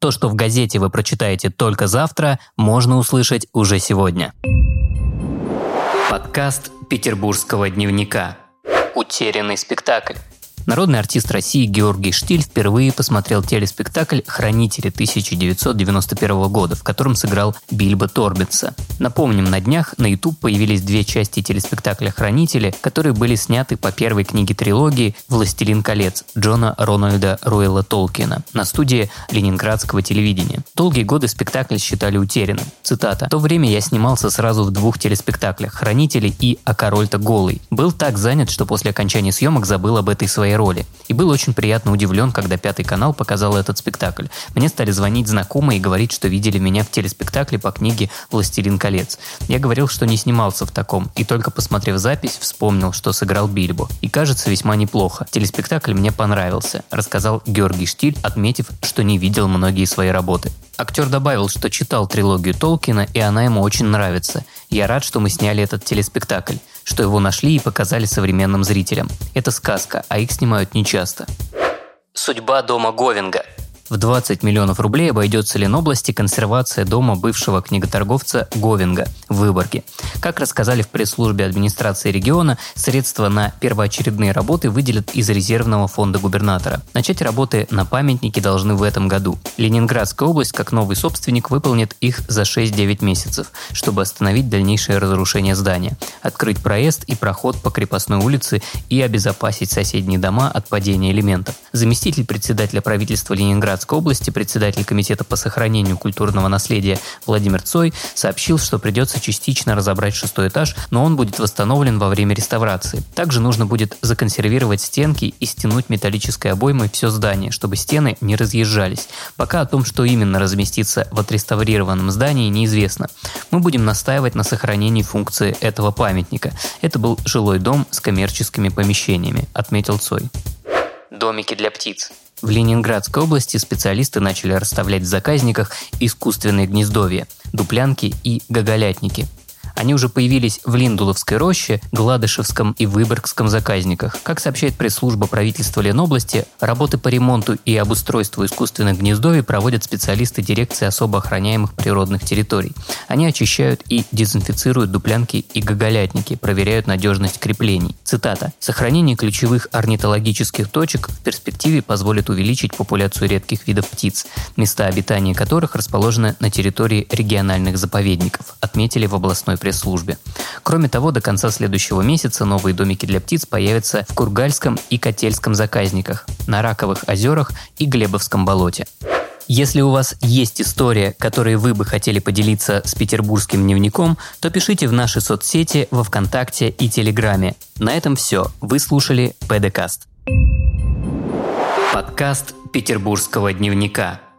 То, что в газете вы прочитаете только завтра, можно услышать уже сегодня. Подкаст Петербургского дневника. Утерянный спектакль. Народный артист России Георгий Штиль впервые посмотрел телеспектакль «Хранители» 1991 года, в котором сыграл Бильбо Торбинса. Напомним, на днях на YouTube появились две части телеспектакля «Хранители», которые были сняты по первой книге трилогии «Властелин колец» Джона Рональда Руэлла Толкина на студии Ленинградского телевидения. Долгие годы спектакль считали утерянным. Цитата. «В то время я снимался сразу в двух телеспектаклях «Хранители» и «А король-то голый». Был так занят, что после окончания съемок забыл об этой своей роли. И был очень приятно удивлен, когда Пятый канал показал этот спектакль. Мне стали звонить знакомые и говорить, что видели меня в телеспектакле по книге «Властелин колец». Я говорил, что не снимался в таком, и только посмотрев запись, вспомнил, что сыграл Бильбо. И кажется, весьма неплохо. Телеспектакль мне понравился, рассказал Георгий Штиль, отметив, что не видел многие свои работы. Актер добавил, что читал трилогию Толкина, и она ему очень нравится. Я рад, что мы сняли этот телеспектакль, что его нашли и показали современным зрителям. Это сказка, а их снимают нечасто. Судьба дома Говинга – в 20 миллионов рублей обойдется Ленобласти консервация дома бывшего книготорговца Говинга в Выборге. Как рассказали в пресс-службе администрации региона, средства на первоочередные работы выделят из резервного фонда губернатора. Начать работы на памятнике должны в этом году. Ленинградская область, как новый собственник, выполнит их за 6-9 месяцев, чтобы остановить дальнейшее разрушение здания, открыть проезд и проход по крепостной улице и обезопасить соседние дома от падения элементов. Заместитель председателя правительства Ленинград Ленинградской области председатель Комитета по сохранению культурного наследия Владимир Цой сообщил, что придется частично разобрать шестой этаж, но он будет восстановлен во время реставрации. Также нужно будет законсервировать стенки и стянуть металлической обоймой все здание, чтобы стены не разъезжались. Пока о том, что именно разместится в отреставрированном здании, неизвестно. Мы будем настаивать на сохранении функции этого памятника. Это был жилой дом с коммерческими помещениями, отметил Цой. Домики для птиц. В Ленинградской области специалисты начали расставлять в заказниках искусственные гнездовья, дуплянки и гоголятники – они уже появились в Линдуловской роще, Гладышевском и Выборгском заказниках. Как сообщает пресс-служба правительства Ленобласти, работы по ремонту и обустройству искусственных гнездовий проводят специалисты дирекции особо охраняемых природных территорий. Они очищают и дезинфицируют дуплянки и гоголятники, проверяют надежность креплений. Цитата. «Сохранение ключевых орнитологических точек в перспективе позволит увеличить популяцию редких видов птиц, места обитания которых расположены на территории региональных заповедников», отметили в областной пресс пресс-службе. Кроме того, до конца следующего месяца новые домики для птиц появятся в Кургальском и Котельском заказниках, на Раковых озерах и Глебовском болоте. Если у вас есть история, которой вы бы хотели поделиться с петербургским дневником, то пишите в наши соцсети во Вконтакте и Телеграме. На этом все. Вы слушали ПДКаст. Подкаст петербургского дневника –